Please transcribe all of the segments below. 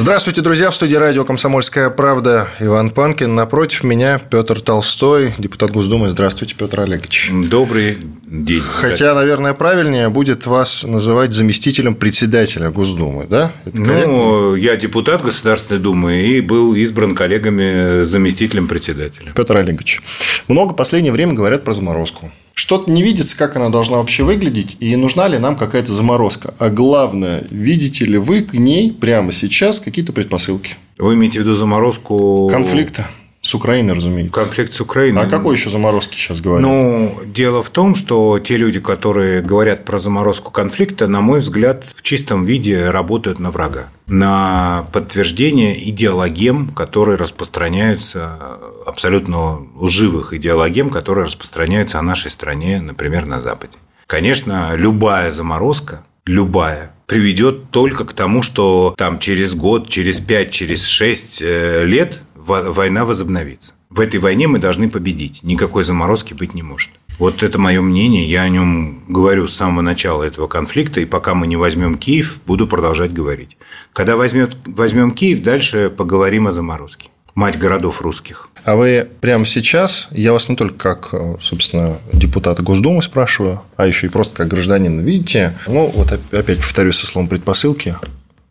Здравствуйте, друзья. В студии радио «Комсомольская правда» Иван Панкин. Напротив меня Петр Толстой, депутат Госдумы. Здравствуйте, Петр Олегович. Добрый день. Хотя, наверное, правильнее будет вас называть заместителем председателя Госдумы, да? Это ну, я депутат Государственной Думы и был избран коллегами заместителем председателя. Петр Олегович, много в последнее время говорят про заморозку. Что-то не видится, как она должна вообще выглядеть, и нужна ли нам какая-то заморозка. А главное, видите ли вы к ней прямо сейчас какие-то предпосылки? Вы имеете в виду заморозку... Конфликта. С Украиной, разумеется. Конфликт с Украиной. А какой еще заморозки сейчас говорят? Ну, дело в том, что те люди, которые говорят про заморозку конфликта, на мой взгляд, в чистом виде работают на врага. На подтверждение идеологем, которые распространяются, абсолютно лживых идеологем, которые распространяются о нашей стране, например, на Западе. Конечно, любая заморозка, любая, приведет только к тому, что там через год, через пять, через шесть э, лет война возобновится. В этой войне мы должны победить. Никакой заморозки быть не может. Вот это мое мнение. Я о нем говорю с самого начала этого конфликта, и пока мы не возьмем Киев, буду продолжать говорить. Когда возьмет, возьмем Киев, дальше поговорим о заморозке. Мать городов русских. А вы прямо сейчас, я вас не только как, собственно, депутата Госдумы спрашиваю, а еще и просто как гражданин, видите, ну, вот опять повторюсь со словом предпосылки,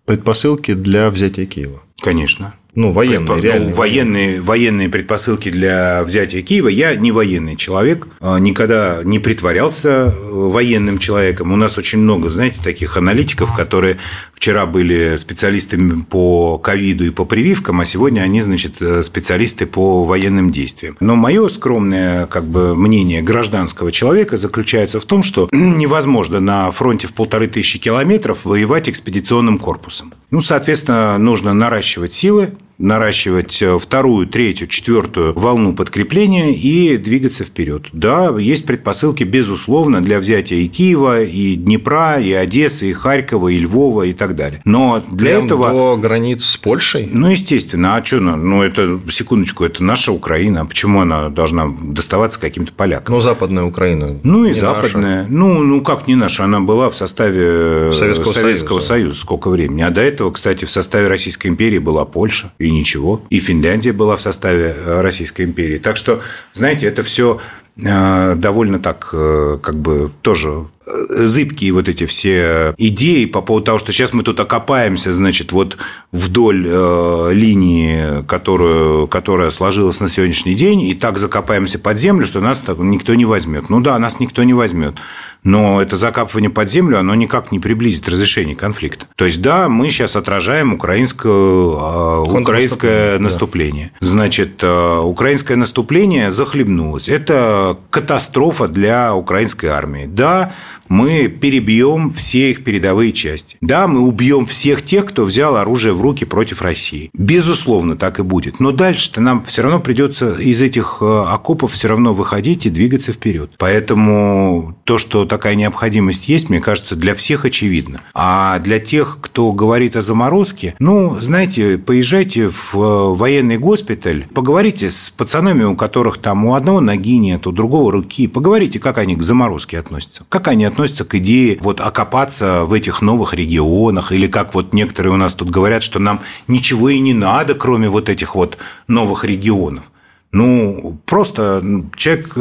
предпосылки для взятия Киева. Конечно. Ну, военные, Предпо... реальные. Ну, военные, военные предпосылки для взятия Киева. Я не военный человек, а, никогда не притворялся э, военным человеком. У нас очень много, знаете, таких аналитиков, которые вчера были специалистами по ковиду и по прививкам, а сегодня они, значит, э, специалисты по военным действиям. Но мое скромное как бы, мнение гражданского человека заключается в том, что невозможно на фронте в полторы тысячи километров воевать экспедиционным корпусом. Ну, соответственно, нужно наращивать силы, наращивать э, вторую, третью, четвертую волну подкрепления и двигаться вперед. Да, есть предпосылки, безусловно, для взятия и Киева, и Днепра, и Одессы, и Харькова, и Львова, и так далее. Но для Прям этого... до границ с Польшей? Ну, естественно. А что? Ну, это, секундочку, это наша Украина. Почему она должна доставаться каким-то полякам? Ну, западная Украина. Ну, и западная. Наша. Ну, ну, как не наша? Она была в составе Советского, Советского Союза. Союза сколько времени. А до этого, кстати, в составе Российской империи была Польша и ничего. И Финляндия была в составе э, Российской империи. Так что, знаете, это все э, довольно так, э, как бы тоже зыбкие вот эти все идеи по поводу того, что сейчас мы тут окопаемся, значит, вот вдоль э, линии, которую, которая сложилась на сегодняшний день, и так закопаемся под землю, что нас никто не возьмет. Ну да, нас никто не возьмет. Но это закапывание под землю, оно никак не приблизит разрешение конфликта. То есть, да, мы сейчас отражаем украинское, э, украинское наступление. Да. Значит, э, украинское наступление захлебнулось. Это катастрофа для украинской армии. Да, мы перебьем все их передовые части. Да, мы убьем всех тех, кто взял оружие в руки против России. Безусловно, так и будет. Но дальше-то нам все равно придется из этих э, окопов все равно выходить и двигаться вперед. Поэтому то, что такая необходимость есть, мне кажется, для всех очевидно. А для тех, кто говорит о заморозке, ну, знаете, поезжайте в э, военный госпиталь, поговорите с пацанами, у которых там у одного ноги нет, у другого руки, поговорите, как они к заморозке относятся, как они относятся относится к идее вот окопаться в этих новых регионах, или как вот некоторые у нас тут говорят, что нам ничего и не надо, кроме вот этих вот новых регионов. Ну, просто человек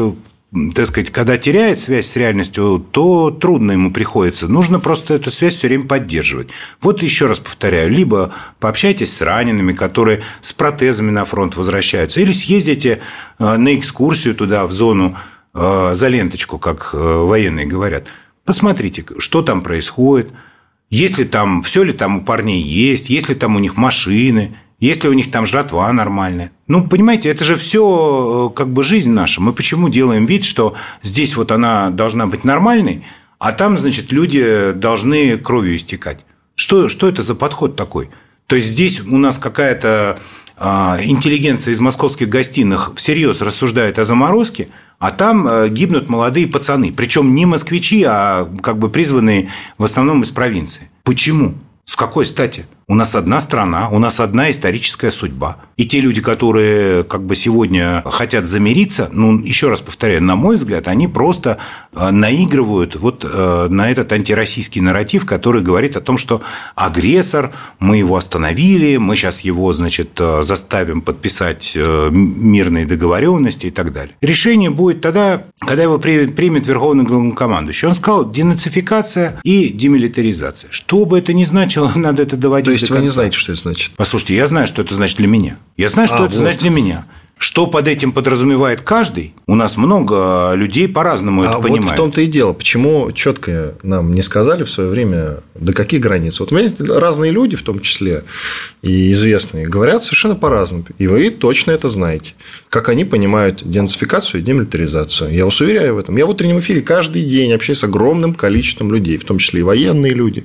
так сказать, когда теряет связь с реальностью, то трудно ему приходится. Нужно просто эту связь все время поддерживать. Вот еще раз повторяю, либо пообщайтесь с ранеными, которые с протезами на фронт возвращаются, или съездите э, на экскурсию туда, в зону э, за ленточку, как э, военные говорят – Посмотрите, что там происходит, если там, все ли там у парней есть, есть ли там у них машины, есть ли у них там жратва нормальная. Ну, понимаете, это же все э, как бы жизнь наша. Мы почему делаем вид, что здесь вот она должна быть нормальной, а там, значит, люди должны кровью истекать. Что, что это за подход такой? То есть здесь у нас какая-то интеллигенция из московских гостиных всерьез рассуждает о заморозке, а там э, гибнут молодые пацаны. Причем не москвичи, а как бы призванные в основном из провинции. Почему? С какой стати? У нас одна страна, у нас одна историческая судьба. И те люди, которые как бы сегодня хотят замириться, ну, еще раз повторяю, на мой взгляд, они просто э, наигрывают вот э, на этот антироссийский нарратив, который говорит о том, что агрессор, мы его остановили, мы сейчас его, значит, э, заставим подписать мирные договоренности и так далее. Решение будет тогда, когда его примет Верховный главнокомандующий. Он сказал денацификация и демилитаризация. Что бы это ни значило, надо это доводить есть вы не знаете, что это значит? Послушайте, я знаю, что это значит для меня. Я знаю, что а, это вот. значит для меня. Что под этим подразумевает каждый? У нас много людей по-разному а это вот понимают. в том-то и дело. Почему четко нам не сказали в свое время, до каких границ? Вот, понимаете, разные люди, в том числе и известные, говорят совершенно по-разному. И вы точно это знаете. Как они понимают денацификацию и демилитаризацию. Я вас уверяю в этом. Я в утреннем эфире каждый день общаюсь с огромным количеством людей, в том числе и военные люди,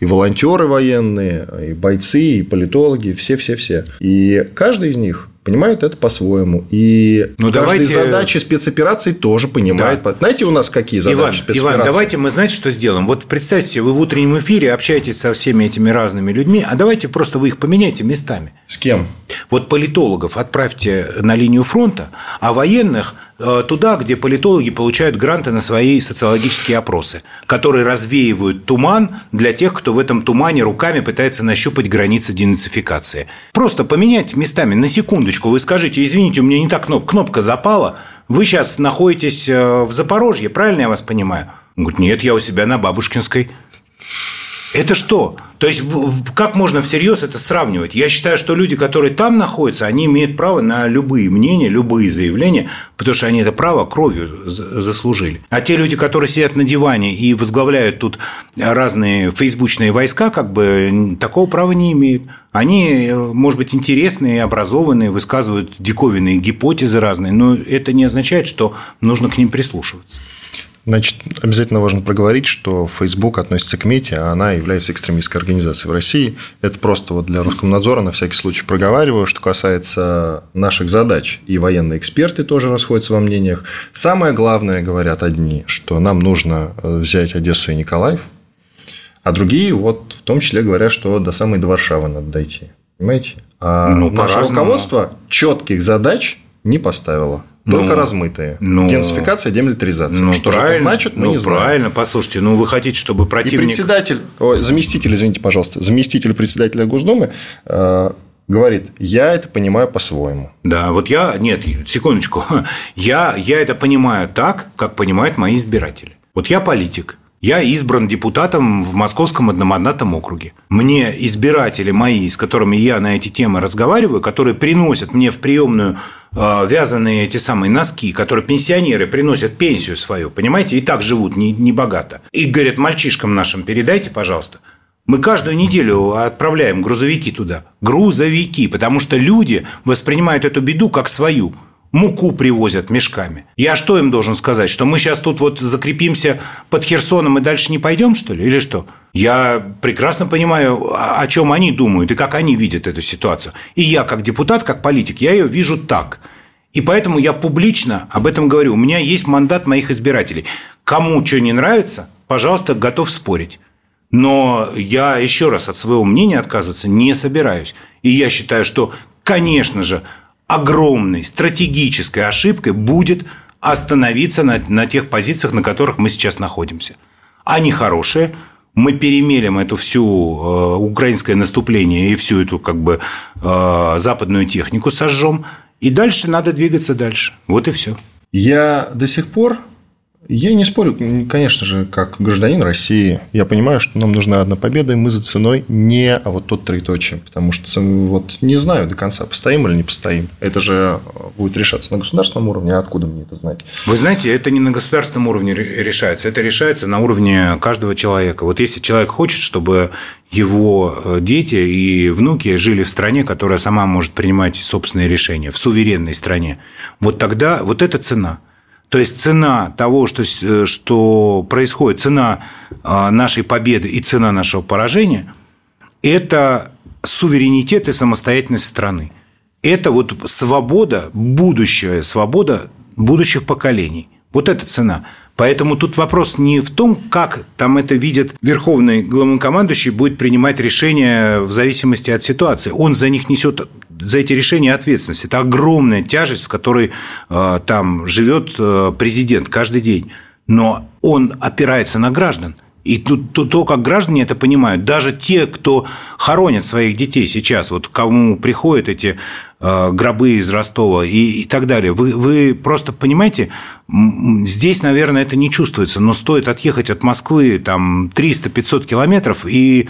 и волонтеры военные, и бойцы, и политологи, все-все-все. И каждый из них понимают это по-своему. И ну, давайте... задачи спецопераций тоже понимает. Да. Знаете, у нас какие задачи Иван, спецопераций? Иван, давайте мы, знаете, что сделаем? Вот представьте, вы в утреннем эфире общаетесь со всеми этими разными людьми, а давайте просто вы их поменяйте местами. С кем? Вот политологов отправьте на линию фронта, а военных туда, где политологи получают гранты на свои социологические опросы, которые развеивают туман для тех, кто в этом тумане руками пытается нащупать границы денацификации. Просто поменять местами на секундочку. Вы скажите, извините, у меня не так кнопка, кнопка запала. Вы сейчас находитесь э, в Запорожье, правильно я вас понимаю? Он говорит, нет, я у себя на Бабушкинской. Это что? То есть, как можно всерьез это сравнивать? Я считаю, что люди, которые там находятся, они имеют право на любые мнения, любые заявления, потому что они это право кровью заслужили. А те люди, которые сидят на диване и возглавляют тут разные фейсбучные войска, как бы такого права не имеют. Они, может быть, интересные, образованные, высказывают диковинные гипотезы разные, но это не означает, что нужно к ним прислушиваться. Значит, обязательно важно проговорить, что Facebook относится к МЕТе, а она является экстремистской организацией в России. Это просто вот для Роскомнадзора на всякий случай проговариваю. Что касается наших задач, и военные эксперты тоже расходятся во мнениях. Самое главное, говорят одни, что нам нужно э, взять Одессу и Николаев, а другие вот в том числе говорят, что до самой до Варшавы надо дойти. Понимаете? А ну, наше руководство четких задач не поставило. Только ну, размытые. Ну, Денацификация, демилитаризация. Ну, что же это значит, мы ну, не знаем. Правильно, послушайте, ну вы хотите, чтобы противник... И председатель, ой, заместитель, извините, пожалуйста, заместитель председателя Госдумы э, говорит, я это понимаю по-своему. Да, вот я, нет, секундочку, я, я это понимаю так, как понимают мои избиратели. Вот я политик, я избран депутатом в Московском одномандатном округе. Мне избиратели мои, с которыми я на эти темы разговариваю, которые приносят мне в приемную вязаные эти самые носки, которые пенсионеры приносят пенсию свою, понимаете, и так живут не, не богато. И говорят, мальчишкам нашим передайте, пожалуйста. Мы каждую неделю отправляем грузовики туда. Грузовики, потому что люди воспринимают эту беду как свою – муку привозят мешками. Я что им должен сказать? Что мы сейчас тут вот закрепимся под Херсоном и дальше не пойдем, что ли? Или что? Я прекрасно понимаю, о чем они думают и как они видят эту ситуацию. И я, как депутат, как политик, я ее вижу так. И поэтому я публично об этом говорю. У меня есть мандат моих избирателей. Кому что не нравится, пожалуйста, готов спорить. Но я еще раз от своего мнения отказываться не собираюсь. И я считаю, что, конечно же, огромной стратегической ошибкой будет остановиться на, на тех позициях, на которых мы сейчас находимся. Они хорошие, мы перемелем эту всю э, украинское наступление и всю эту как бы э, западную технику сожжем, и дальше надо двигаться дальше. Вот и все. Я до сих пор я не спорю, конечно же, как гражданин России, я понимаю, что нам нужна одна победа, и мы за ценой не а вот тот троеточие, потому что вот не знаю до конца, постоим или не постоим. Это же будет решаться на государственном уровне, а откуда мне это знать? Вы знаете, это не на государственном уровне решается, это решается на уровне каждого человека. Вот если человек хочет, чтобы его э, дети и внуки жили в стране, которая сама может принимать собственные решения, в суверенной стране, вот тогда вот это цена – то есть цена того, что, э, что происходит, цена а, нашей победы и цена нашего поражения – это суверенитет и самостоятельность страны. Это вот свобода, будущая свобода будущих поколений. Вот эта цена. Поэтому тут вопрос не в том, как там это видит верховный главнокомандующий, будет принимать решения в зависимости от ситуации. Он за них несет за эти решения ответственность. Это огромная тяжесть, с которой э, там живет э, президент каждый день. Но он опирается на граждан. И то, то, как граждане это понимают, даже те, кто хоронят своих детей сейчас, вот кому приходят эти э, гробы из Ростова и, и так далее, вы, вы просто понимаете, здесь, наверное, это не чувствуется, но стоит отъехать от Москвы там 300-500 километров и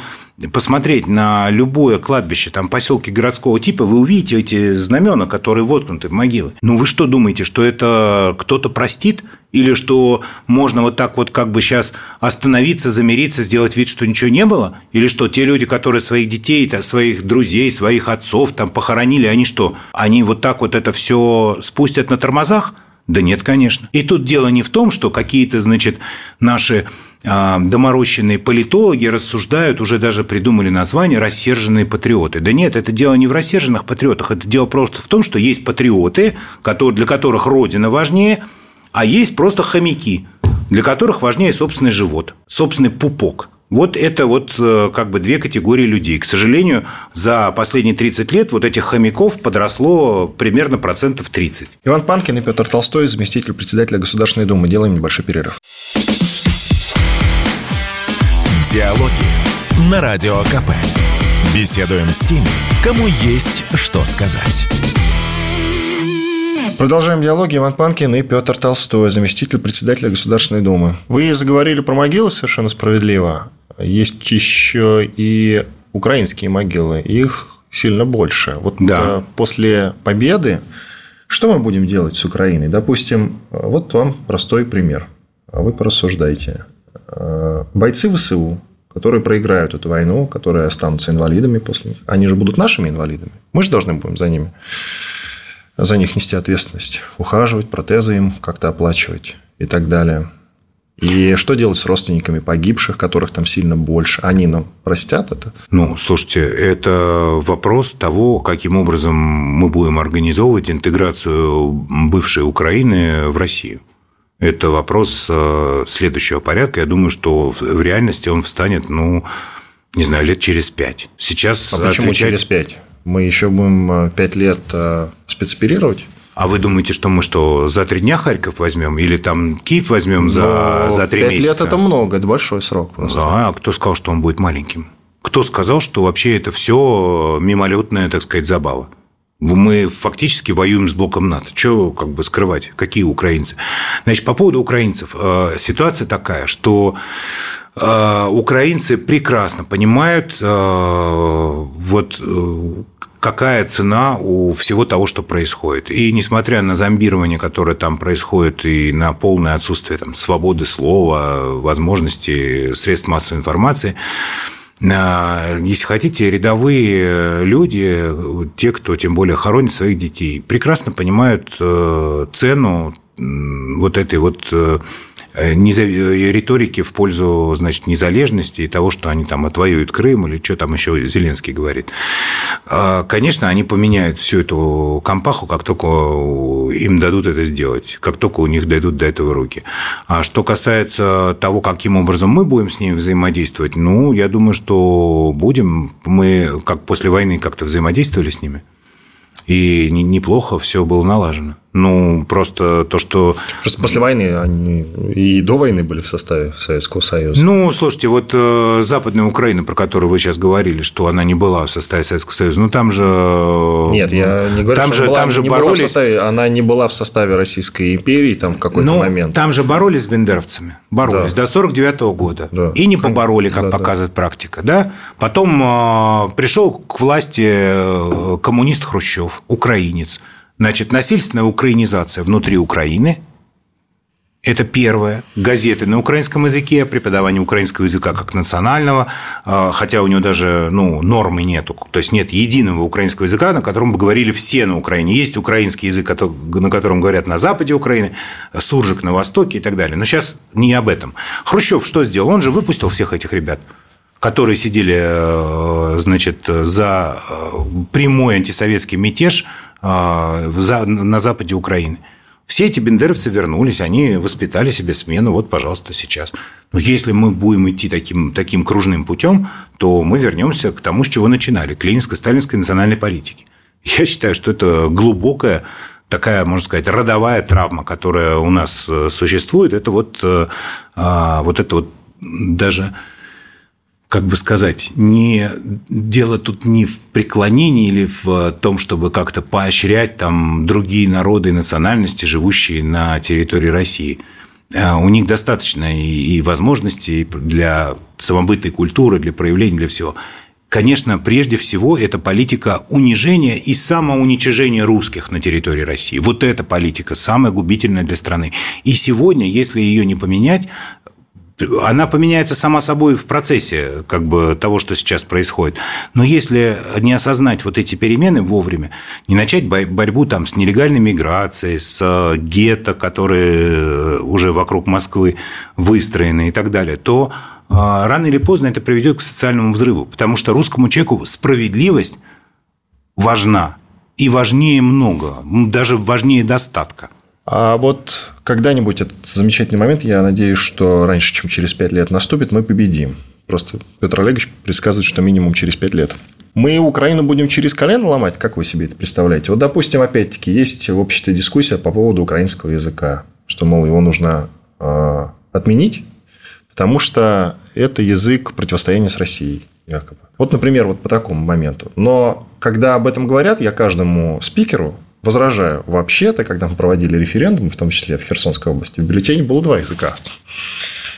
посмотреть на любое кладбище, там поселки городского типа, вы увидите эти знамена, которые воткнуты в могилы. Ну вы что думаете, что это кто-то простит? Или что можно вот так вот как бы сейчас остановиться, замириться, сделать вид, что ничего не было? Или что те люди, которые своих детей, своих друзей, своих отцов там похоронили, они что, они вот так вот это все спустят на тормозах? Да нет, конечно. И тут дело не в том, что какие-то, значит, наши а, доморощенные политологи рассуждают, уже даже придумали название «рассерженные патриоты». Да нет, это дело не в рассерженных патриотах, это дело просто в том, что есть патриоты, для которых Родина важнее, а есть просто хомяки, для которых важнее собственный живот, собственный пупок. Вот это вот э, как бы две категории людей. К сожалению, за последние 30 лет вот этих хомяков подросло примерно процентов 30. Иван Панкин и Петр Толстой, заместитель председателя Государственной Думы. Делаем небольшой перерыв. Диалоги на Радио КП. Беседуем с теми, кому есть что сказать. Продолжаем диалоги. Иван Панкин и Петр Толстой, заместитель председателя Государственной Думы. Вы заговорили про могилы совершенно справедливо. Есть еще и украинские могилы, их сильно больше. Вот да. после победы что мы будем делать с Украиной? Допустим, вот вам простой пример. Вы порассуждайте. Бойцы ВСУ, которые проиграют эту войну, которые останутся инвалидами после них, они же будут нашими инвалидами. Мы же должны будем за ними, за них нести ответственность, ухаживать, протезы им как-то оплачивать и так далее. И что делать с родственниками погибших, которых там сильно больше? Они нам простят это? Ну, слушайте, это вопрос того, каким образом мы будем организовывать интеграцию бывшей Украины в Россию. Это вопрос э, следующего порядка. Я думаю, что в реальности он встанет, ну, не знаю, лет через пять. Сейчас а почему отвечать... через пять? Мы еще будем э, пять лет э, спецоперировать? А вы думаете, что мы что, за три дня Харьков возьмем? Или там Киев возьмем за, за три месяца? Пять лет – это много, это большой срок просто. Да, а кто сказал, что он будет маленьким? Кто сказал, что вообще это все мимолетная, так сказать, забава? Мы фактически воюем с блоком НАТО. Чего как бы скрывать? Какие украинцы? Значит, по поводу украинцев. Э, ситуация такая, что э, украинцы прекрасно понимают э, вот какая цена у всего того, что происходит. И несмотря на зомбирование, которое там происходит, и на полное отсутствие там, свободы слова, возможности средств массовой информации, если хотите, рядовые люди, те, кто тем более хоронит своих детей, прекрасно понимают э, цену вот этой вот э, Э, риторики в пользу, значит, незалежности и того, что они там отвоюют Крым или что там еще Зеленский говорит. А, конечно, они поменяют всю эту компаху, как только им дадут это сделать, как только у них дойдут до этого руки. А что касается того, каким образом мы будем с ними взаимодействовать, ну, я думаю, что будем. Мы как после войны как-то взаимодействовали с ними. И неплохо все было налажено. Ну, просто то, что... Просто после войны они и до войны были в составе Советского Союза. Ну, слушайте, вот э, Западная Украина, про которую вы сейчас говорили, что она не была в составе Советского Союза, ну, там же... Нет, я не говорю, там что же, была, там же не боролись... Была в составе, она не была в составе Российской империи там в какой-то ну, момент. там же боролись с бендеровцами. Боролись да. до 49 -го года. Да. И не побороли, как да, показывает да. практика. Да? Потом э, пришел к власти э, коммунист Хрущев, украинец Значит, насильственная украинизация внутри Украины – это первое. Газеты на украинском языке, преподавание украинского языка как национального, а, хотя у него даже ну, нормы нету. То есть нет единого украинского языка, на котором бы говорили все на Украине. Есть украинский язык, на котором говорят на западе Украины, суржик на востоке и так далее. Но сейчас не об этом. Хрущев что сделал? Он же выпустил всех этих ребят. которые сидели, значит, за прямой антисоветский мятеж на западе Украины. Все эти бендеровцы вернулись, они воспитали себе смену, вот, пожалуйста, сейчас. Но если мы будем идти таким, таким кружным путем, то мы вернемся к тому, с чего начинали, к ленинско-сталинской национальной политике. Я считаю, что это глубокая такая, можно сказать, родовая травма, которая у нас э, существует, это вот, э, а, вот это вот даже как бы сказать, не дело тут не в преклонении или в том, чтобы как-то поощрять там другие народы и национальности, живущие на территории России. А у них достаточно и возможностей для самобытой культуры, для проявления, для всего. Конечно, прежде всего, это политика унижения и самоуничижения русских на территории России. Вот эта политика самая губительная для страны. И сегодня, если ее не поменять, она поменяется сама собой в процессе как бы, того, что сейчас происходит. Но если не осознать вот эти перемены вовремя, не начать борьбу там, с нелегальной миграцией, с гетто, которые уже вокруг Москвы выстроены и так далее, то а, рано или поздно это приведет к социальному взрыву. Потому что русскому человеку справедливость важна. И важнее много, даже важнее достатка. А вот когда-нибудь этот замечательный момент, я надеюсь, что раньше, чем через пять лет наступит, мы победим. Просто Петр Олегович предсказывает, что минимум через пять лет. Мы Украину будем через колено ломать? Как вы себе это представляете? Вот, допустим, опять-таки, есть в обществе дискуссия по поводу украинского языка, что, мол, его нужно э, отменить, потому что это язык противостояния с Россией, якобы. Вот, например, вот по такому моменту. Но когда об этом говорят, я каждому спикеру возражаю. Вообще-то, когда мы проводили референдум, в том числе в Херсонской области, в бюллетене было два языка.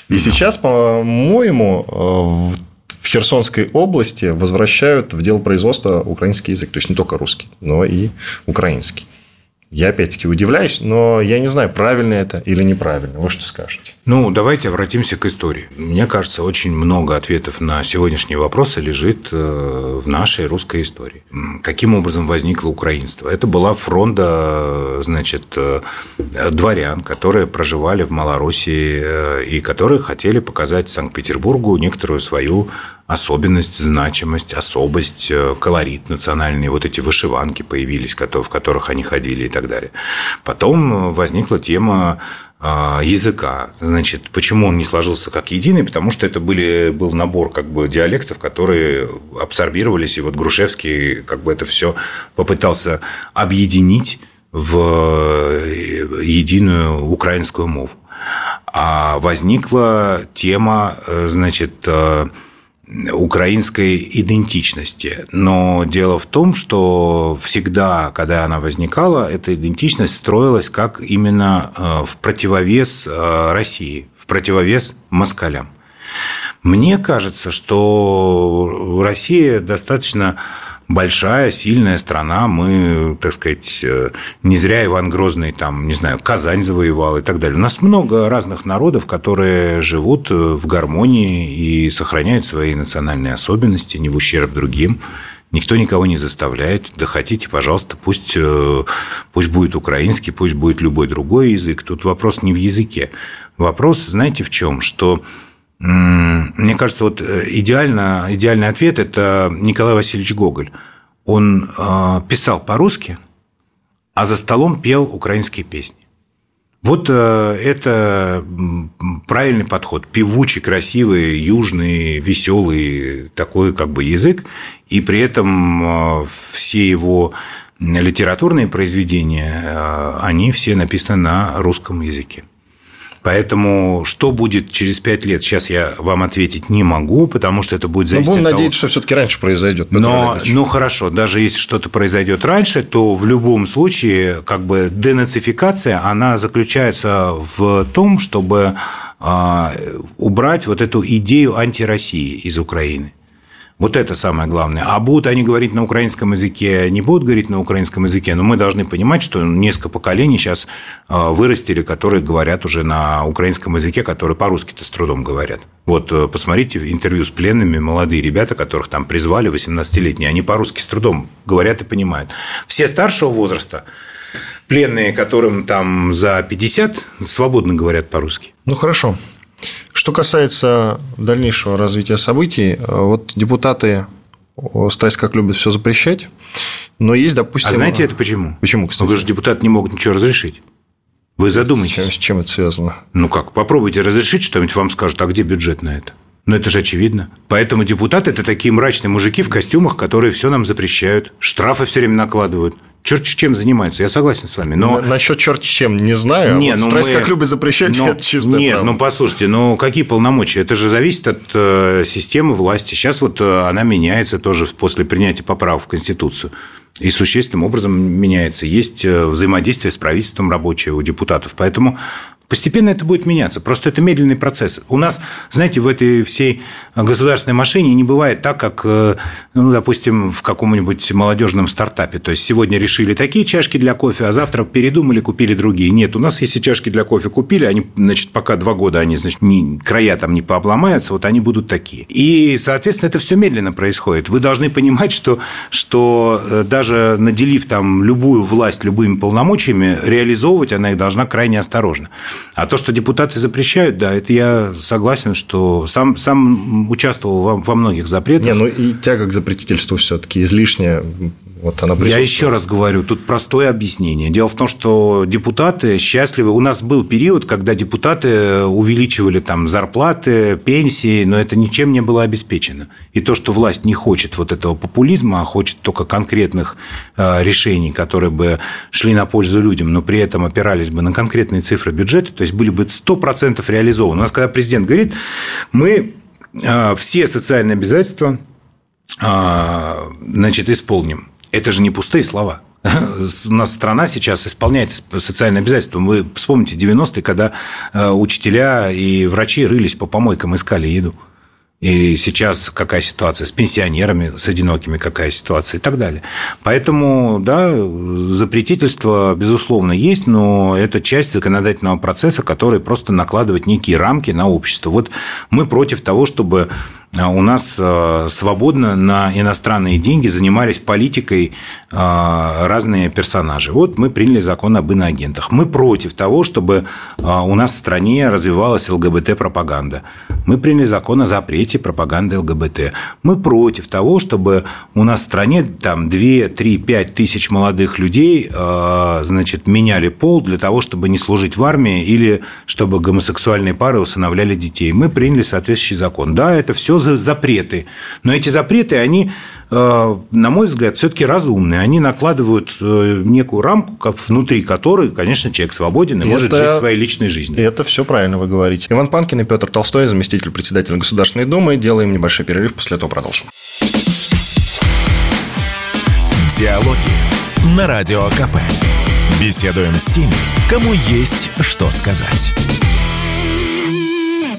И сейчас, по-моему, в Херсонской области возвращают в дело производства украинский язык. То есть не только русский, но и украинский. Я опять-таки удивляюсь, но я не знаю, правильно это или неправильно. Вы что скажете? Ну, давайте обратимся к истории. Мне кажется, очень много ответов на сегодняшние вопросы лежит э, в нашей русской истории. Каким образом возникло украинство? Это была фронта, значит, э, дворян, которые проживали в Малороссии э, и которые хотели показать Санкт-Петербургу некоторую свою особенность, значимость, особость, э, колорит национальный, вот эти вышиванки появились, в которых они ходили и так далее. Потом возникла тема а, языка. Значит, почему он не сложился как единый? Потому что это были, был набор как бы диалектов, которые абсорбировались, и вот Грушевский как бы это все попытался объединить в э, единую украинскую мову. А возникла тема, э, значит, украинской идентичности. Но дело в том, что всегда, когда она возникала, эта идентичность строилась как именно э, в противовес э, России, в противовес москалям. Мне кажется, что Россия достаточно большая, сильная страна. Мы, так сказать, э, не зря Иван Грозный, там, не знаю, Казань завоевал и так далее. У нас много разных народов, которые живут э, в гармонии и сохраняют свои национальные особенности, не в ущерб другим. Никто никого не заставляет. Да хотите, пожалуйста, пусть, э, пусть будет украинский, пусть будет любой другой язык. Тут вопрос не в языке. Вопрос, знаете, в чем? Что мне кажется, вот э, идеально, идеальный ответ – это Николай Васильевич Гоголь. Он э, писал по-русски, а за столом пел украинские песни. Вот э, это правильный подход. Певучий, красивый, южный, веселый такой как бы язык. И при этом все его литературные произведения, они все написаны на русском языке. Поэтому что будет через пять лет, сейчас я вам ответить не могу, потому что это будет зависеть Но будем от надеяться, что все-таки раньше произойдет. Но, ну хорошо, даже если что-то произойдет раньше, то в любом случае как бы денацификация, она заключается в том, чтобы а, убрать вот эту идею антироссии из Украины. Вот это самое главное. А будут они говорить на украинском языке, не будут говорить на украинском языке, но мы должны понимать, что несколько поколений сейчас а, вырастили, которые говорят уже на украинском языке, которые по-русски-то с трудом говорят. Вот э, посмотрите интервью с пленными, молодые ребята, которых там призвали, 18-летние, они по-русски с трудом говорят и понимают. Все старшего возраста, пленные, которым там за 50, свободно говорят по-русски. Ну, хорошо. Что касается дальнейшего развития событий, вот депутаты страсть как любят все запрещать, но есть, допустим... А знаете это почему? Почему, кстати? Потому что депутаты не могут ничего разрешить. Вы задумайтесь. С чем, с чем это связано? Ну как, попробуйте разрешить что-нибудь, вам скажут, а где бюджет на это? Ну, это же очевидно. Поэтому депутаты – это такие мрачные мужики в костюмах, которые все нам запрещают, штрафы все время накладывают. Черт чем занимаются, я согласен с вами. Но... Насчет черт чем не знаю. Не, вот ну страсть мы... как любят запрещать, но... это чисто. Нет, правда. ну послушайте, ну какие полномочия? Это же зависит от э, системы власти. Сейчас вот э, она меняется тоже после принятия поправок в Конституцию. И существенным образом меняется. Есть э, взаимодействие с правительством рабочее у депутатов. Поэтому Постепенно это будет меняться. Просто это медленный процесс. У нас, знаете, в этой всей государственной машине не бывает так, как, э, ну, допустим, в каком-нибудь молодежном стартапе. То есть сегодня решили такие чашки для кофе, а завтра передумали, купили другие. Нет, у нас если чашки для кофе купили, они, значит, пока два года они, значит, не, края там не пообломаются, вот они будут такие. И, соответственно, это все медленно происходит. Вы должны понимать, что, что э, даже наделив там любую власть любыми полномочиями, реализовывать она их должна крайне осторожно. А то, что депутаты запрещают, да, это я согласен, что сам, сам участвовал во, во многих запретах. Не, ну и тяга к запретительству все-таки излишняя вот она Я еще раз говорю, тут простое объяснение. Дело в том, что депутаты счастливы. У нас был период, когда депутаты увеличивали там зарплаты, пенсии, но это ничем не было обеспечено. И то, что власть не хочет вот этого популизма, а хочет только конкретных э, решений, которые бы шли на пользу людям, но при этом опирались бы на конкретные цифры бюджета, то есть были бы 100% реализованы. У нас, когда президент говорит, мы э, все социальные обязательства э, значит, исполним это же не пустые слова. У нас страна сейчас исполняет социальные обязательства. Вы вспомните 90-е, когда э, учителя и врачи рылись по помойкам, искали еду. И сейчас какая ситуация с пенсионерами, с одинокими какая ситуация и так далее. Поэтому, да, запретительство, безусловно, есть, но это часть законодательного процесса, который просто накладывает некие рамки на общество. Вот мы против того, чтобы у нас э, свободно на иностранные деньги занимались политикой э, разные персонажи. Вот мы приняли закон об иноагентах. Мы против того, чтобы э, у нас в стране развивалась ЛГБТ-пропаганда. Мы приняли закон о запрете пропаганды ЛГБТ. Мы против того, чтобы у нас в стране там 2, 3, 5 тысяч молодых людей значит, меняли пол для того, чтобы не служить в армии или чтобы гомосексуальные пары усыновляли детей. Мы приняли соответствующий закон. Да, это все запреты. Но эти запреты, они, э, на мой взгляд, все-таки разумные. Они накладывают э, некую рамку, внутри которой, конечно, человек свободен и это, может жить своей личной жизнью. Это все правильно вы говорите. Иван Панкин и Петр Толстой, заместитель председателя Государственной Думы. Делаем небольшой перерыв, после этого продолжим. Диалоги на Радио КП. Беседуем с теми, кому есть что сказать.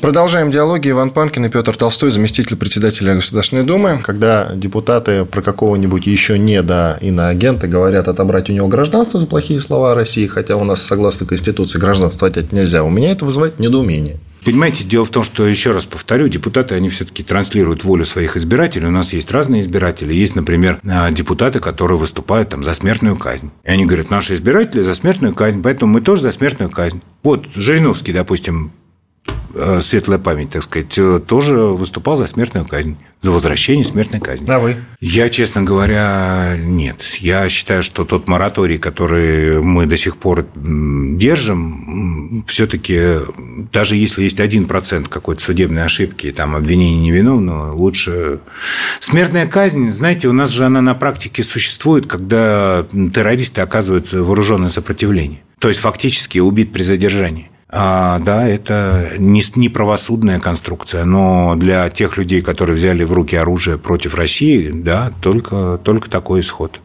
Продолжаем диалоги. Иван Панкин и Петр Толстой, заместитель председателя Государственной Думы. Когда депутаты про какого-нибудь еще не до иноагента говорят отобрать у него гражданство за плохие слова о России, хотя у нас, согласно Конституции, гражданство отнять нельзя, у меня это вызывает недоумение. Понимаете, дело в том, что, еще раз повторю, депутаты, они все-таки транслируют волю своих избирателей. У нас есть разные избиратели. Есть, например, а, депутаты, которые выступают там, за смертную казнь. И они говорят, наши избиратели за смертную казнь, поэтому мы тоже за смертную казнь. Вот Жириновский, допустим, Э, светлая память, так сказать, э, тоже выступал за смертную казнь, за возвращение смертной казни. А вы? Я, честно говоря, нет. Я считаю, что тот мораторий, который мы до сих пор держим, все-таки, даже если есть один процент какой-то судебной ошибки, там, обвинения невиновного, лучше... Смертная казнь, знаете, у нас же она на практике существует, когда террористы оказывают вооруженное сопротивление. То есть, фактически убит при задержании. А, да, это не, не правосудная конструкция, но для тех людей, которые взяли в руки оружие против России, да, только, только такой исход.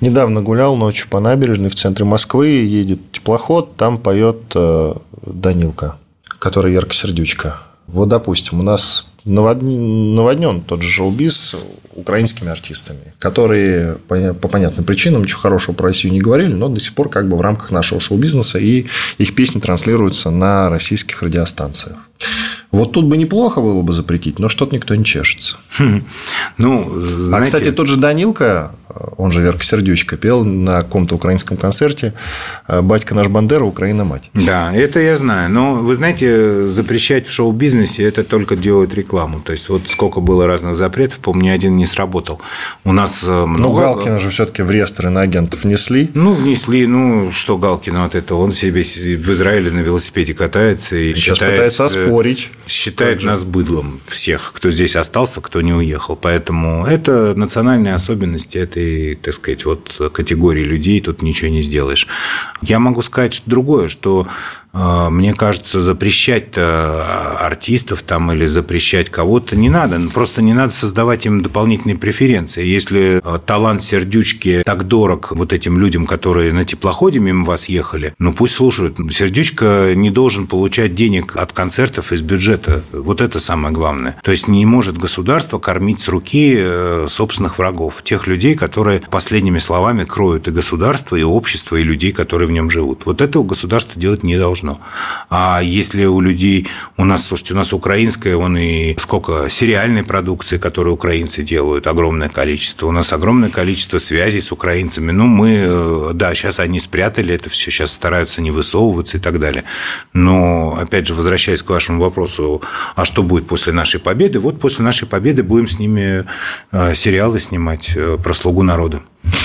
Недавно гулял ночью по набережной в центре Москвы, едет теплоход, там поет э, Данилка, который ярко-сердючка. Вот, допустим, у нас наводнен тот же шоу-биз украинскими артистами, которые по понятным причинам ничего хорошего про Россию не говорили, но до сих пор как бы в рамках нашего шоу-бизнеса и их песни транслируются на российских радиостанциях. Вот тут бы неплохо было бы запретить, но что-то никто не чешется. Ну, а, знаете... А, кстати, тот же Данилка, он же Верка Сердючка, пел на каком-то украинском концерте «Батька наш Бандера, Украина мать». Да, это я знаю. Но, вы знаете, запрещать в шоу-бизнесе – это только делает рекламу. То есть, вот сколько было разных запретов, по-моему, ни один не сработал. У нас э, много... Ну, Галкина же все таки в реестр иноагентов внесли. Ну, внесли. Ну, что Галкина вот это? Он себе в Израиле на велосипеде катается и Сейчас считает, пытается оспорить. Считает нас быдлом всех, кто здесь остался, кто не уехал. Поэтому это национальные особенности этой, так сказать, вот категории людей. Тут ничего не сделаешь. Я могу сказать другое, что мне кажется, запрещать артистов там или запрещать кого-то не надо. Просто не надо создавать им дополнительные преференции. Если а, талант сердючки так дорог вот этим людям, которые на теплоходе мимо вас ехали, ну пусть слушают. Сердючка не должен получать денег от концертов из бюджета. Вот это самое главное. То есть не может государство кормить с руки э, собственных врагов. Тех людей, которые последними словами кроют и государство, и общество, и людей, которые в нем живут. Вот этого государство делать не должно должно. А если у людей, у нас, слушайте, у нас украинская, он и сколько сериальной продукции, которую украинцы делают, огромное количество. У нас огромное количество связей с украинцами. Ну, мы, э, да, сейчас они спрятали это все, сейчас стараются не высовываться и так далее. Но, опять же, возвращаясь к вашему вопросу, а что будет после нашей победы? Вот после нашей победы будем с ними э, сериалы снимать э, про слугу народа.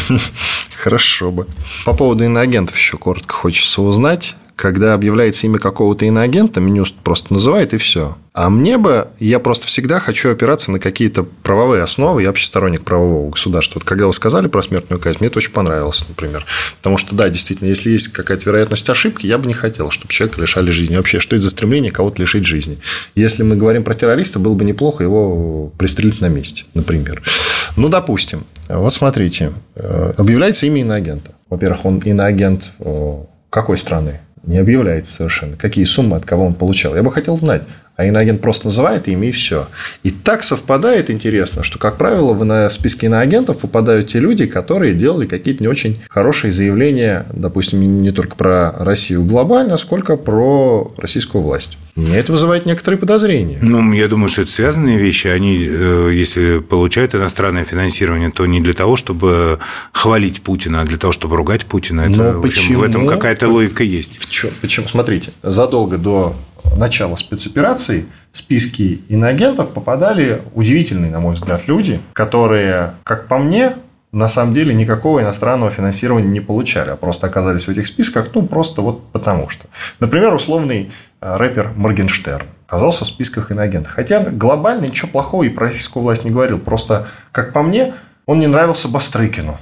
Хорошо бы. По поводу иноагентов еще коротко хочется узнать когда объявляется имя какого-то иноагента, меню просто называет и все. А мне бы, я просто всегда хочу опираться на какие-то правовые основы, я вообще сторонник правового государства. Вот когда вы сказали про смертную казнь, мне это очень понравилось, например. Потому что, да, действительно, если есть какая-то вероятность ошибки, я бы не хотел, чтобы человека лишали жизни. Вообще, что это за стремление кого-то лишить жизни? Если мы говорим про террориста, было бы неплохо его пристрелить на месте, например. Ну, допустим. Вот смотрите. Э, объявляется имя иноагента. Во-первых, он иноагент э, какой страны? Не объявляется совершенно, какие суммы от кого он получал. Я бы хотел знать, а иноагент просто называет имя и все. И так совпадает, интересно, что, как правило, в на списке иноагентов попадают те люди, которые делали какие-то не очень хорошие заявления, допустим, не только про Россию глобально, сколько про российскую власть. Мне это вызывает некоторые подозрения. Ну, я думаю, что это связанные вещи. Они, э, если получают иностранное финансирование, то не для того, чтобы хвалить Путина, а для того, чтобы ругать Путина. Это, Но почему? В этом какая-то логика есть. В чем? Почему? Смотрите, задолго до начала спецоперации в списки иноагентов попадали удивительные, на мой взгляд, люди, которые, как по мне, на самом деле никакого иностранного финансирования не получали, а просто оказались в этих списках, ну, просто вот потому что. Например, условный э, рэпер Моргенштерн оказался в списках иноагентов. Хотя глобально ничего плохого и про российскую власть не говорил. Просто, как по мне, он не нравился Бастрыкину.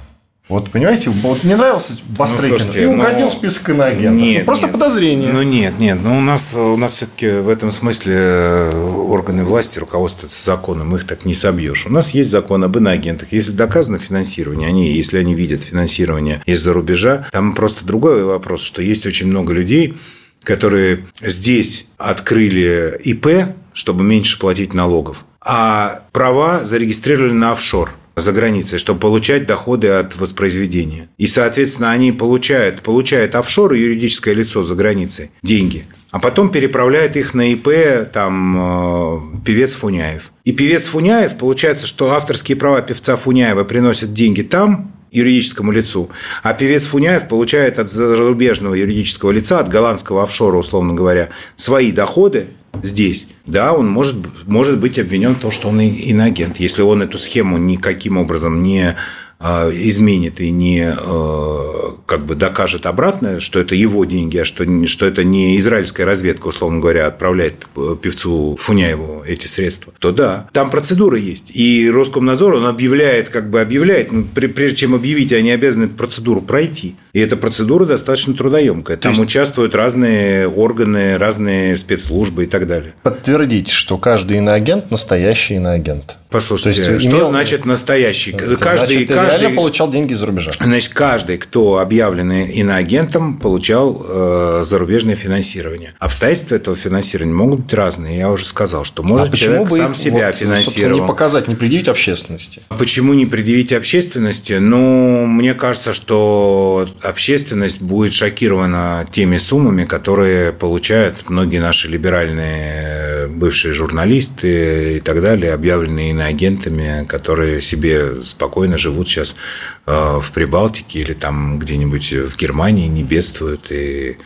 Вот, понимаете, вот не нравился Бастрыкин ну, и угодил ну, список иноагентов. Нет, ну, просто нет, подозрение. Ну, нет, нет. Ну, у нас, у нас все-таки в этом смысле э, органы власти руководствуются законом. Их так не собьешь. У нас есть закон об иноагентах. Если доказано финансирование, они, если они видят финансирование из-за рубежа, там просто другой вопрос, что есть очень много людей, которые здесь открыли ИП, чтобы меньше платить налогов, а права зарегистрировали на офшор – за границей, чтобы получать доходы от воспроизведения. И, соответственно, они получают, получают офшор юридическое лицо за границей деньги, а потом переправляют их на ИП там э, певец Фуняев. И певец Фуняев, получается, что авторские права певца Фуняева приносят деньги там, юридическому лицу, а певец Фуняев получает от зарубежного юридического лица, от голландского офшора, условно говоря, свои доходы здесь, да, он может, может быть обвинен в том, что он иноагент. Если он эту схему никаким образом не изменит и не а, как бы докажет обратное, что это его деньги, а что, что это не израильская разведка, условно говоря, отправляет певцу Фуняеву эти средства, то да, там процедура есть. И Роскомнадзор, он объявляет, как бы объявляет, ну, прежде чем объявить, они обязаны процедуру пройти. И эта процедура достаточно трудоемкая. Там есть... участвуют разные органы, разные спецслужбы и так далее. Подтвердить, что каждый иноагент – настоящий иноагент. Послушайте, То есть, что имел... значит настоящий? Это каждый, значит, каждый реально получал деньги из-за рубежа. Значит, каждый, кто объявлен иноагентом, получал э, зарубежное финансирование. Обстоятельства этого финансирования могут быть разные. Я уже сказал, что может а человек бы сам их, себя вот, финансировал. не показать, не предъявить общественности? Почему не предъявить общественности? Ну, мне кажется, что общественность будет шокирована теми суммами, которые получают многие наши либеральные бывшие журналисты и так далее, объявленные иноагентами, которые себе спокойно живут сейчас в Прибалтике или там где-нибудь в Германии, не бедствуют и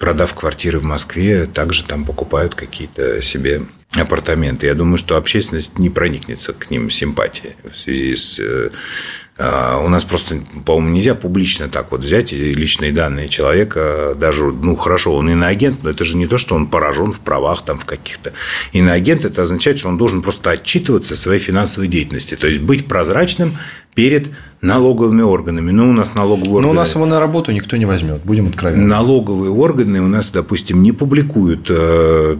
продав квартиры в Москве, также там покупают какие-то себе апартаменты. Я думаю, что общественность не проникнется к ним симпатией в связи с... Э, а, у нас просто, по-моему, нельзя публично так вот взять личные данные человека, даже, ну, хорошо, он иноагент, но это же не то, что он поражен в правах там в каких-то. Иноагент – это означает, что он должен просто отчитываться о своей финансовой деятельности, то есть быть прозрачным перед налоговыми органами. Ну, у нас налоговые органы... Но у нас его на работу никто не возьмет, будем откровенны. Налоговые органы у нас, допустим, не публикуют э,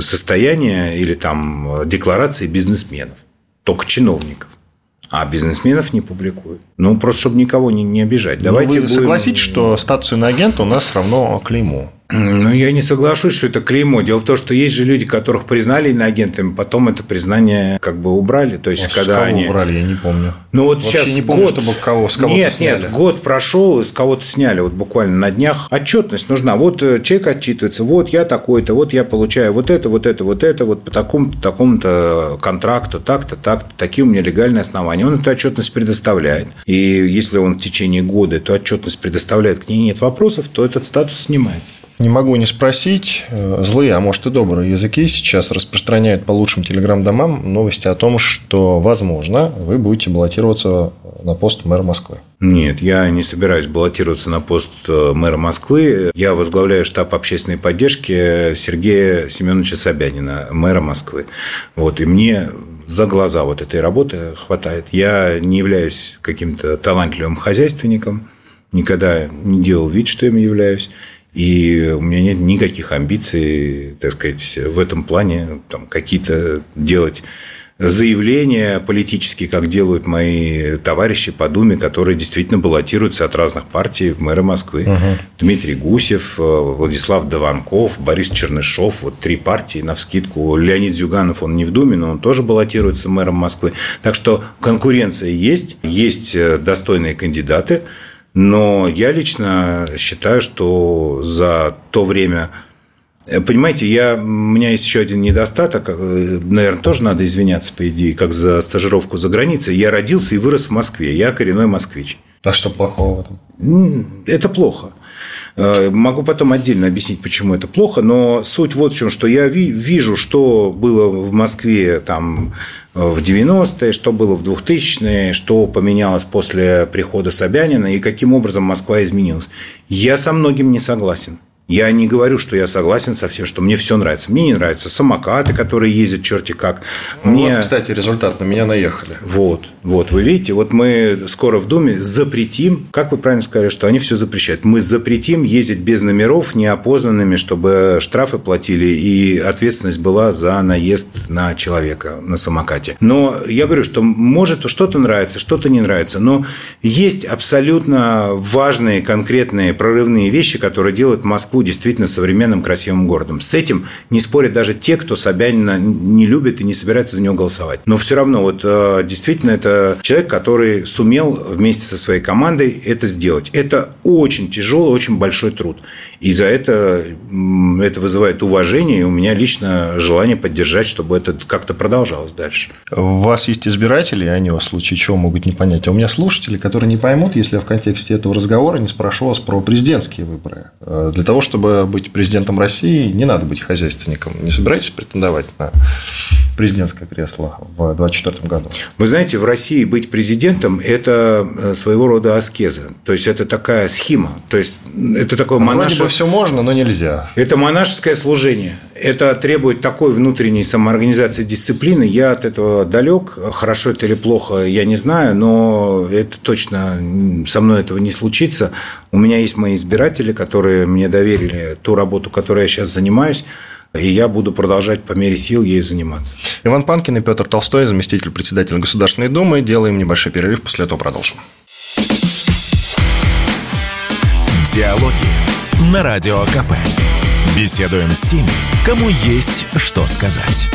состояние или там декларации бизнесменов, только чиновников. А бизнесменов не публикуют. Ну, просто чтобы никого не, не обижать. Давайте ну, вы будем... согласитесь, что статус иноагента у нас равно клейму. Ну, я не соглашусь, что это клеймо. Дело в том, что есть же люди, которых признали иноагентами, потом это признание как бы убрали. То есть, а когда с кого они... убрали, я не помню. Ну, вот Вообще сейчас не помню, год... чтобы кого, с кого-то Нет, сняли. нет, год прошел, и с кого-то сняли. Вот буквально на днях отчетность нужна. Вот э, человек отчитывается, вот я такой-то, вот я получаю вот это, вот это, вот это, вот по такому-то, такому-то контракту, так-то, так-то, такие у меня легальные основания. Он эту отчетность предоставляет. И если он в течение года эту отчетность предоставляет, к ней нет вопросов, то этот статус снимается. Не могу не спросить. Э, злые, а может и добрые языки сейчас распространяют по лучшим телеграм-домам новости о том, что, возможно, вы будете баллотироваться на пост мэра Москвы. Нет, я не собираюсь баллотироваться на пост э, мэра Москвы. Я возглавляю штаб общественной поддержки Сергея Семеновича Собянина, мэра Москвы. Вот, и мне за глаза вот этой работы хватает. Я не являюсь каким-то талантливым хозяйственником, никогда не делал вид, что им являюсь. И у меня нет никаких амбиций, так сказать, в этом плане там, какие-то делать заявления политические, как делают мои товарищи по Думе, которые действительно баллотируются от разных партий в мэры Москвы. Угу. Дмитрий Гусев, э, Владислав Даванков, Борис Чернышов. Вот три партии на вскидку. Леонид Зюганов, он не в Думе, но он тоже баллотируется мэром Москвы. Так что конкуренция есть, есть э, достойные кандидаты. Но я лично считаю, что за то время... Э, понимаете, я, у меня есть еще один недостаток, э, наверное, тоже надо извиняться, по идее, как за стажировку за границей. Я родился и вырос в Москве, я коренной москвич. А что плохого в этом? Это плохо. Э, могу потом отдельно объяснить, почему это плохо, но суть вот в чем, что я вижу, что было в Москве там в 90-е, что было в 2000-е, что поменялось после прихода Собянина и каким образом Москва изменилась. Я со многим не согласен. Я не говорю, что я согласен со всем, что мне все нравится. Мне не нравятся самокаты, которые ездят черти как. Ну, мне... Вот, кстати, результат. На меня наехали. Вот, вот, вы видите, вот мы скоро в Думе запретим, как вы правильно сказали, что они все запрещают. Мы запретим ездить без номеров, неопознанными, чтобы штрафы платили и ответственность была за наезд на человека на самокате. Но я говорю, что может что-то нравится, что-то не нравится, но есть абсолютно важные, конкретные, прорывные вещи, которые делают Москву Москву действительно современным красивым городом. С этим не спорят даже те, кто Собянина не любит и не собирается за него голосовать. Но все равно вот э, действительно это человек, который сумел вместе со своей командой это сделать. Это очень тяжелый, очень большой труд. И за это это вызывает уважение, и у меня лично желание поддержать, чтобы это как-то продолжалось дальше. У вас есть избиратели, они вас в случае чего могут не понять. А у меня слушатели, которые не поймут, если я в контексте этого разговора не спрошу вас про президентские выборы. Э, для того, чтобы быть президентом России, не надо быть хозяйственником. Не собираетесь претендовать на президентское кресло в 2024 году? Вы знаете, в России быть президентом – это э, своего рода аскеза. То есть, это такая схема. То есть, это такое монашеское… Вроде бы все можно, но нельзя. Это монашеское служение. Это требует такой внутренней самоорганизации дисциплины. Я от этого далек. Хорошо это или плохо, я не знаю, но это точно со мной этого не случится. У меня есть мои избиратели, которые мне доверили ту работу, которой я сейчас занимаюсь и я буду продолжать по мере сил ею заниматься. Иван Панкин и Петр Толстой, заместитель председателя Государственной Думы. Делаем небольшой перерыв, после этого продолжим. Диалоги на Радио КП. Беседуем с теми, кому есть что сказать.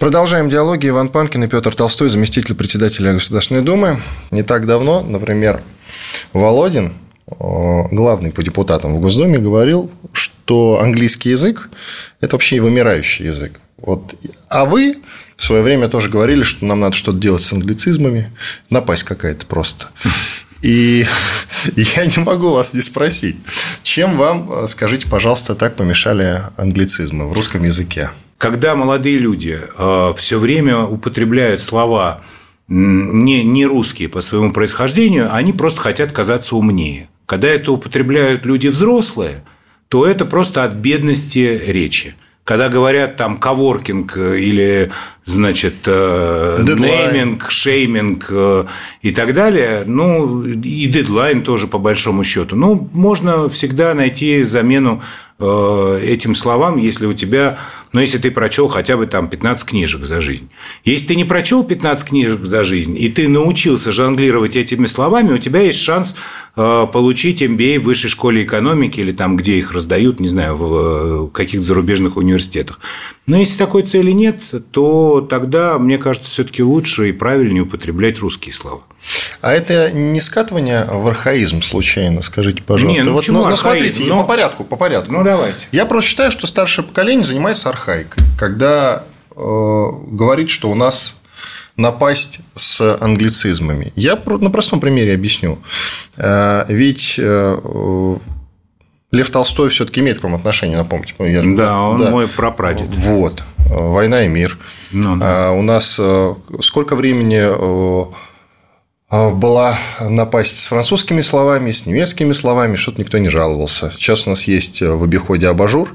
Продолжаем диалоги. Иван Панкин и Петр Толстой, заместитель председателя Государственной Думы. Не так давно, например, Володин, главный по депутатам в Госдуме, говорил, что что английский язык – это вообще вымирающий язык. Вот. А вы в свое время тоже говорили, что нам надо что-то делать с англицизмами. Напасть какая-то просто. И я не могу вас не спросить, чем вам, скажите, пожалуйста, так помешали англицизмы в русском языке? Когда молодые люди э, все время употребляют слова не, не русские по своему происхождению, они просто хотят казаться умнее. Когда это употребляют люди взрослые, то это просто от бедности речи. Когда говорят там коворкинг или значит, э, нейминг, шейминг э, и так далее. Ну, и дедлайн тоже, по большому счету. Ну, можно всегда найти замену э, этим словам, если у тебя, ну, если ты прочел хотя бы там 15 книжек за жизнь. Если ты не прочел 15 книжек за жизнь, и ты научился жонглировать этими словами, у тебя есть шанс получить MBA в высшей школе экономики или там, где их раздают, не знаю, в каких-то зарубежных университетах. Но если такой цели нет, то тогда, мне кажется, все-таки лучше и правильнее употреблять русские слова. А это не скатывание в архаизм случайно, скажите, пожалуйста. Не, ну, вот, ну, ну, смотрите, но... по порядку, по порядку. Ну, давайте. Я просто считаю, что старшее поколение занимается архаикой, когда э, говорит, что у нас напасть с англицизмами. Я на простом примере объясню. Э, ведь э, Лев Толстой все-таки имеет к вам отношение, напомните. Я же, да, он да. мой прапрадед. Вот. Война и мир. Ну, да. а у нас э, сколько времени э, э, была напасть с французскими словами, с немецкими словами, что-то никто не жаловался. Сейчас у нас есть в обиходе абажур,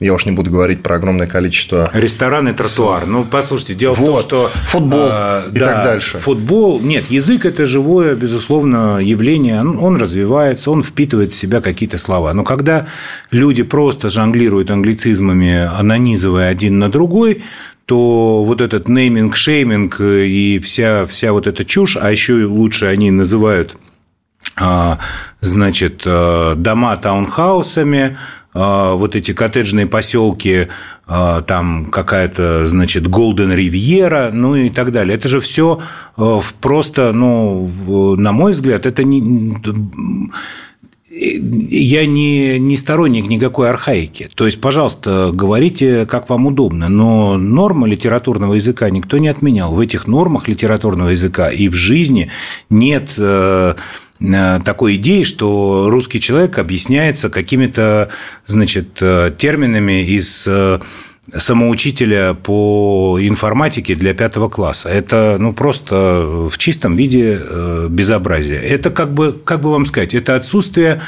я уж не буду говорить про огромное количество... Ресторан и тротуар. Ну, послушайте, дело вот. в том, что... Футбол э, и да, так дальше. Футбол... Нет, язык – это живое, безусловно, явление. Он, он развивается, он впитывает в себя какие-то слова. Но когда люди просто жонглируют англицизмами, нанизывая один на другой, то вот этот нейминг, шейминг и вся, вся вот эта чушь, а еще лучше они называют а, значит, э, дома таунхаусами, а, вот эти коттеджные поселки, а, там какая-то, значит, Голден Ривьера, ну и так далее. Это же все а, просто, ну, на мой взгляд, это не я не, не сторонник никакой архаики. То есть, пожалуйста, говорите, как вам удобно. Но нормы литературного языка никто не отменял. В этих нормах литературного языка и в жизни нет э, Э, такой идеи, что русский человек объясняется какими-то, значит, э, терминами из самоучителя по информатике для пятого класса. Это ну, просто в чистом виде безобразие. Это как бы, как бы вам сказать, это отсутствие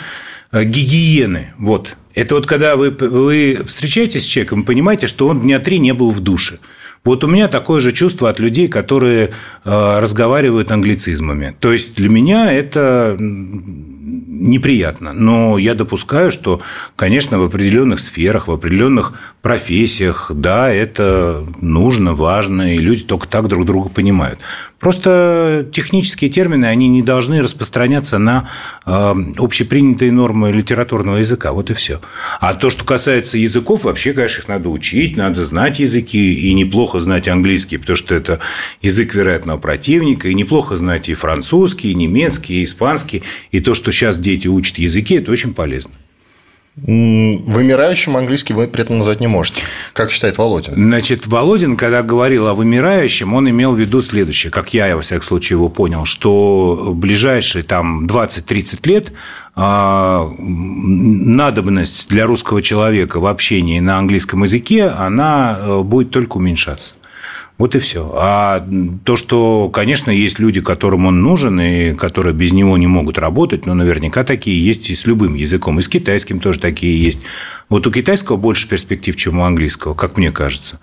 гигиены. Вот. Это вот когда вы, вы встречаетесь с человеком, понимаете, что он дня три не был в душе. Вот у меня такое же чувство от людей, которые э, разговаривают англицизмами. То есть для меня это неприятно. Но я допускаю, что, конечно, в определенных сферах, в определенных профессиях, да, это нужно, важно, и люди только так друг друга понимают. Просто технические термины, они не должны распространяться на э, общепринятые нормы литературного языка. Вот и все. А то, что касается языков, вообще, конечно, их надо учить, надо знать языки, и неплохо знать английский, потому что это язык вероятного противника, и неплохо знать и французский, и немецкий, и испанский, и то, что сейчас дети учат языки, это очень полезно. Вымирающим английский вы при этом назвать не можете. Как считает Володин? Значит, Володин, когда говорил о вымирающем, он имел в виду следующее, как я, во всяком случае, его понял, что в ближайшие там 20-30 лет а, надобность для русского человека в общении на английском языке, она э, будет только уменьшаться. Вот и все. А то, что, конечно, есть люди, которым он нужен, и которые без него не могут работать, но наверняка такие есть и с любым языком. И с китайским тоже такие есть. Вот у китайского больше перспектив, чем у английского, как мне кажется.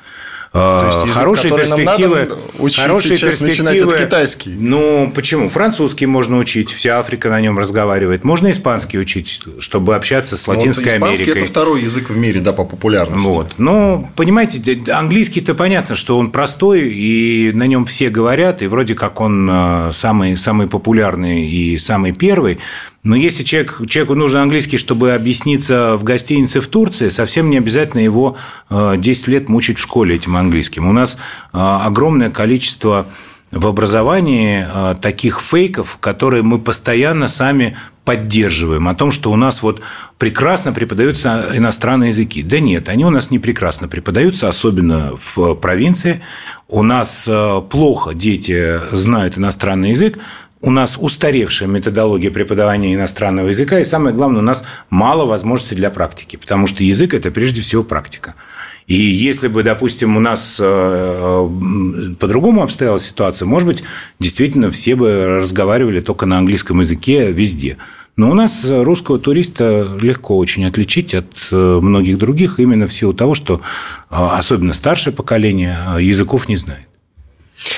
То есть язык, хорошие перспективы. Нам надо учить хорошие сейчас перспективы. Начинать китайский. Ну, почему? Французский можно учить, вся Африка на нем разговаривает. Можно испанский учить, чтобы общаться с ну, Латинской вот Америкой. Испанский – это второй язык в мире, да, по популярности. Вот. Ну, понимаете, английский-то понятно, что он простой, и на нем все говорят, и вроде как он э, самый, самый популярный и самый первый. Но если человек, человеку нужен английский, чтобы объясниться в гостинице в Турции, совсем не обязательно его 10 э, лет мучить в школе этим английским. У нас э, огромное количество в образовании э, таких фейков, которые мы постоянно сами поддерживаем, о том, что у нас вот прекрасно преподаются иностранные языки. Да нет, они у нас не прекрасно преподаются, особенно в провинции. У нас плохо дети знают иностранный язык, у нас устаревшая методология преподавания иностранного языка, и самое главное, у нас мало возможностей для практики, потому что язык – это прежде всего практика. И если бы, допустим, у нас э, э, по-другому обстояла ситуация, может быть, действительно все бы разговаривали только на английском языке везде. Но у нас русского туриста легко очень отличить от э, многих других именно в силу того, что особенно старшее поколение языков не знает.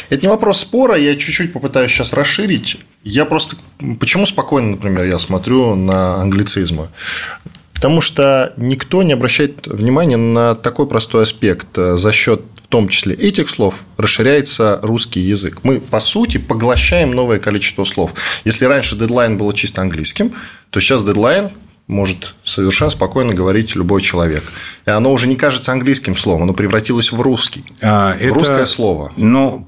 Это не вопрос спора, я чуть-чуть попытаюсь сейчас расширить. Я просто... Почему спокойно, например, я смотрю на англицизмы? Потому что никто не обращает внимания на такой простой аспект. За счет в том числе этих слов расширяется русский язык. Мы, по сути, поглощаем новое количество слов. Если раньше дедлайн был чисто английским, то сейчас дедлайн может совершенно спокойно говорить любой человек. И оно уже не кажется английским словом, оно превратилось в русский, а, в это, русское слово. Ну,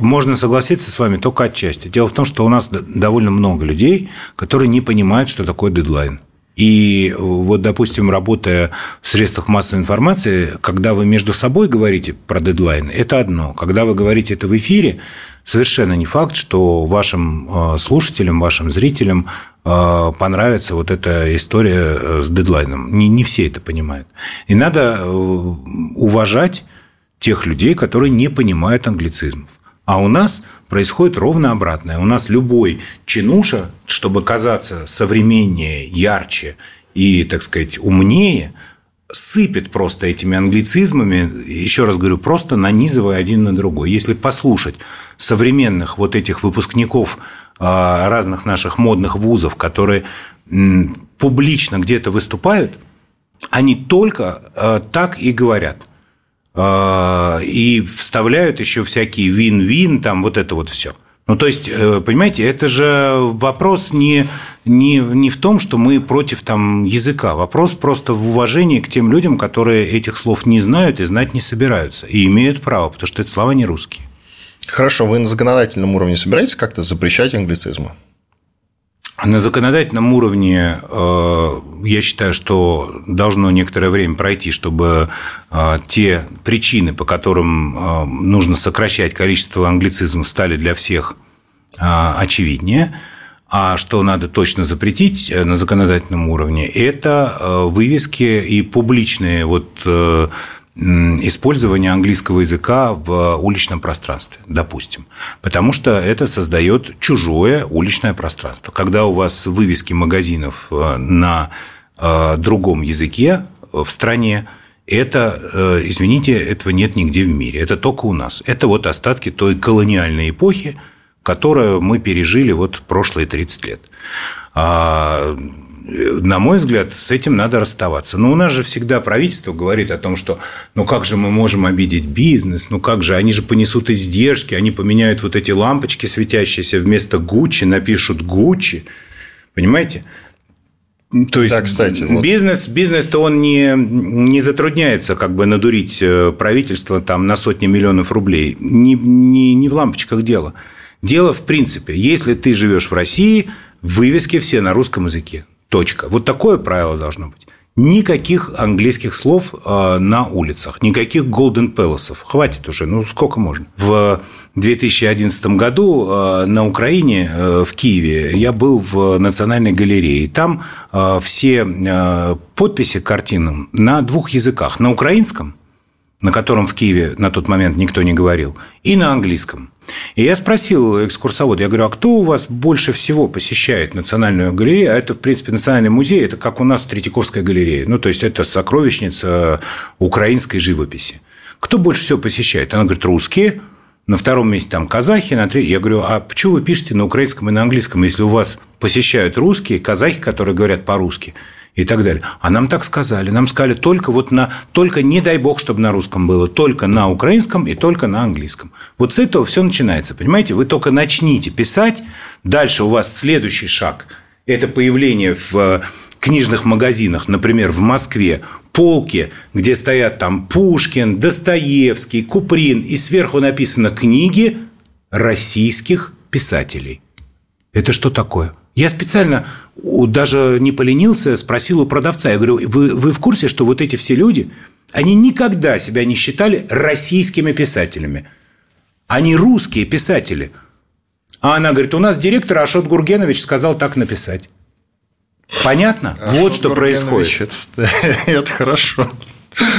можно согласиться с вами только отчасти. Дело в том, что у нас довольно много людей, которые не понимают, что такое дедлайн. И вот, допустим, работая в средствах массовой информации, когда вы между собой говорите про дедлайн, это одно. Когда вы говорите это в эфире, совершенно не факт, что вашим э, слушателям, вашим зрителям э, понравится вот эта история э, с дедлайном. Не, не все это понимают. И надо уважать тех людей, которые не понимают англицизмов. А у нас происходит ровно обратное. У нас любой чинуша, чтобы казаться современнее, ярче и, так сказать, умнее, сыпет просто этими англицизмами, еще раз говорю, просто нанизывая один на другой. Если послушать современных вот этих выпускников разных наших модных вузов, которые публично где-то выступают, они только а, так и говорят – а, и вставляют еще всякие вин-вин, там вот это вот все. Ну, то есть, э, понимаете, это же вопрос не, не, не в том, что мы против там, языка. Вопрос просто в уважении к тем людям, которые этих слов не знают и знать не собираются. И имеют право, потому что это слова не русские. Хорошо, вы на законодательном уровне собираетесь как-то запрещать англицизмы? На законодательном уровне э, я считаю, что должно некоторое время пройти, чтобы э, те причины, по которым э, нужно сокращать количество англицизмов, стали для всех очевиднее. А что надо точно запретить на законодательном уровне, это вывески и публичные вот использование английского языка в уличном пространстве, допустим. Потому что это создает чужое уличное пространство. Когда у вас вывески магазинов э, на э, другом языке в стране, это, э, извините, этого нет нигде в мире. Это только у нас. Это вот остатки той колониальной эпохи, которую мы пережили вот прошлые 30 лет. На мой взгляд, с этим надо расставаться. Но у нас же всегда правительство говорит о том, что ну как же мы можем обидеть бизнес, ну как же, они же понесут издержки, они поменяют вот эти лампочки светящиеся вместо Гуччи, напишут Гуччи. Понимаете? То есть да, кстати, бизнес, вот... бизнес-то он не, не затрудняется как бы надурить э, правительство там на сотни миллионов рублей. Не, не, не в лампочках дело. Дело в принципе, если ты живешь в России, вывески все на русском языке. Точка. Вот такое правило должно быть. Никаких английских слов э, на улицах, никаких Golden Palace. Хватит уже, ну сколько можно. В 2011 году э, на Украине, э, в Киеве, я был в Национальной галерее. Там все подписи к картинам на двух языках. На украинском, на котором в Киеве на тот момент никто не говорил, и на английском. И я спросил экскурсовода, я говорю, а кто у вас больше всего посещает Национальную галерею? А это, в принципе, Национальный музей, это как у нас Третьяковская галерея. Ну, то есть, это сокровищница украинской живописи. Кто больше всего посещает? Она говорит, русские, на втором месте там казахи, на третьем. Я говорю, а почему вы пишете на украинском и на английском, если у вас посещают русские, казахи, которые говорят по-русски? И так далее. А нам так сказали. Нам сказали только вот на... Только не дай бог, чтобы на русском было. Только на украинском и только на английском. Вот с этого все начинается. Понимаете? Вы только начните писать. Дальше у вас следующий шаг. Это появление в э, книжных магазинах, например, в Москве, полки, где стоят там Пушкин, Достоевский, Куприн, и сверху написано «книги российских писателей. Это что такое? Я специально даже не поленился, спросил у продавца. Я говорю, вы, вы в курсе, что вот эти все люди, они никогда себя не считали российскими писателями. Они русские писатели. А она говорит, у нас директор Ашот Гургенович сказал так написать. Понятно? Ашот вот что Гургенович, происходит. Это, это хорошо.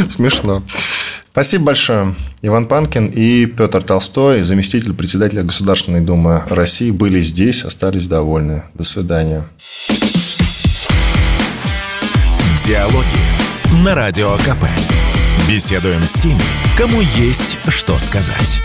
Смешно. Спасибо большое. Иван Панкин и Петр Толстой, заместитель председателя Государственной Думы России, были здесь, остались довольны. До свидания. Диалоги на Радио КП. Беседуем с теми, кому есть что сказать.